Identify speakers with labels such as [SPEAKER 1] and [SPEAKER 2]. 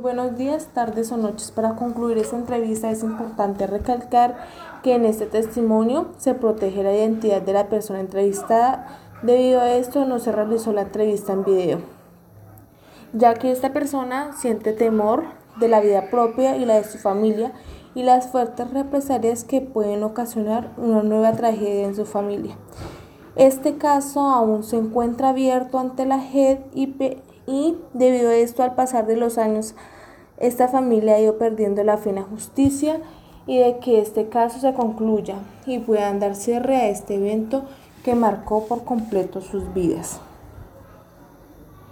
[SPEAKER 1] Buenos días, tardes o noches. Para concluir esta entrevista es importante recalcar que en este testimonio se protege la identidad de la persona entrevistada. Debido a esto no se realizó la entrevista en video, ya que esta persona siente temor de la vida propia y la de su familia y las fuertes represalias que pueden ocasionar una nueva tragedia en su familia. Este caso aún se encuentra abierto ante la JED y, debido a esto al pasar de los años esta familia ha ido perdiendo la la justicia y de que este caso se concluya y puedan dar cierre a este evento que marcó por completo sus vidas.